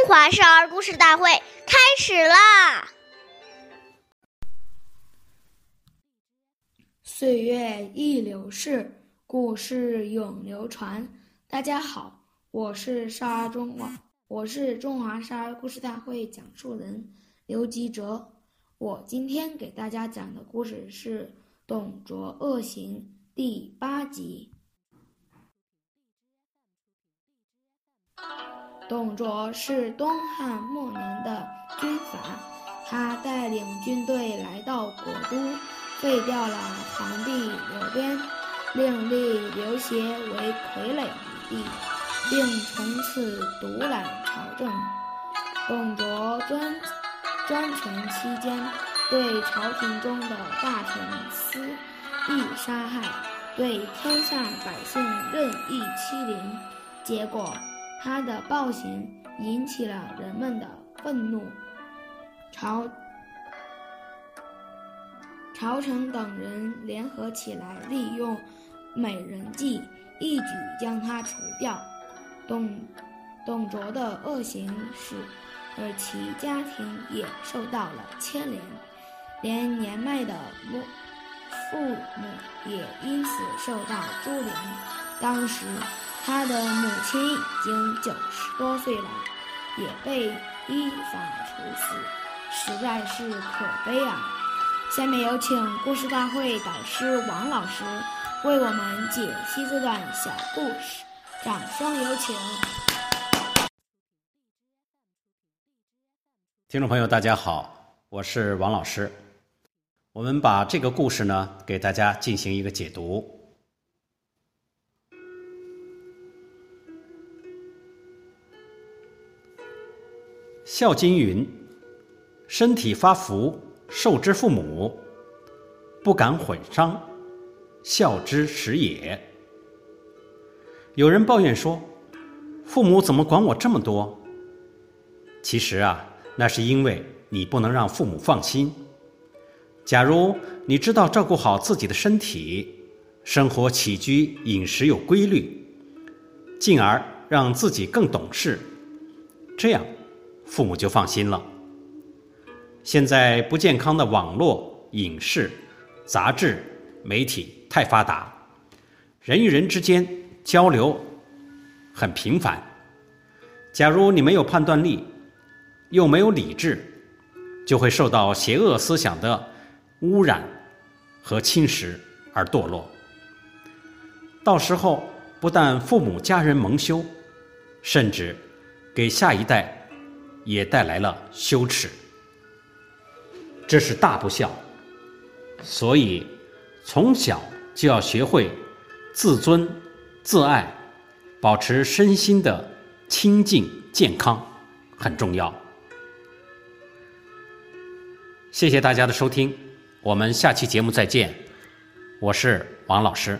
中华少儿故事大会开始啦！岁月易流逝，故事永流传。大家好，我是少儿中华，我是中华少儿故事大会讲述人刘吉哲。我今天给大家讲的故事是《董卓恶行》第八集。董卓是东汉末年的军阀，他带领军队来到国都，废掉了皇帝刘辩，另立刘协为傀儡皇帝，并从此独揽朝政。董卓专专权期间，对朝廷中的大臣肆意杀害，对天下百姓任意欺凌，结果。他的暴行引起了人们的愤怒，朝朝臣等人联合起来，利用美人计，一举将他除掉。董董卓的恶行使而其家庭也受到了牵连，连年迈的母父母也因此受到株连。当时。他的母亲已经九十多岁了，也被依法处死，实在是可悲啊！下面有请故事大会导师王老师为我们解析这段小故事，掌声有请！听众朋友，大家好，我是王老师，我们把这个故事呢给大家进行一个解读。《孝经》云：“身体发福，受之父母，不敢毁伤，孝之始也。”有人抱怨说：“父母怎么管我这么多？”其实啊，那是因为你不能让父母放心。假如你知道照顾好自己的身体，生活起居饮食有规律，进而让自己更懂事，这样。父母就放心了。现在不健康的网络、影视、杂志、媒体太发达，人与人之间交流很频繁。假如你没有判断力，又没有理智，就会受到邪恶思想的污染和侵蚀而堕落。到时候不但父母家人蒙羞，甚至给下一代。也带来了羞耻，这是大不孝。所以，从小就要学会自尊、自爱，保持身心的清净健康，很重要。谢谢大家的收听，我们下期节目再见。我是王老师。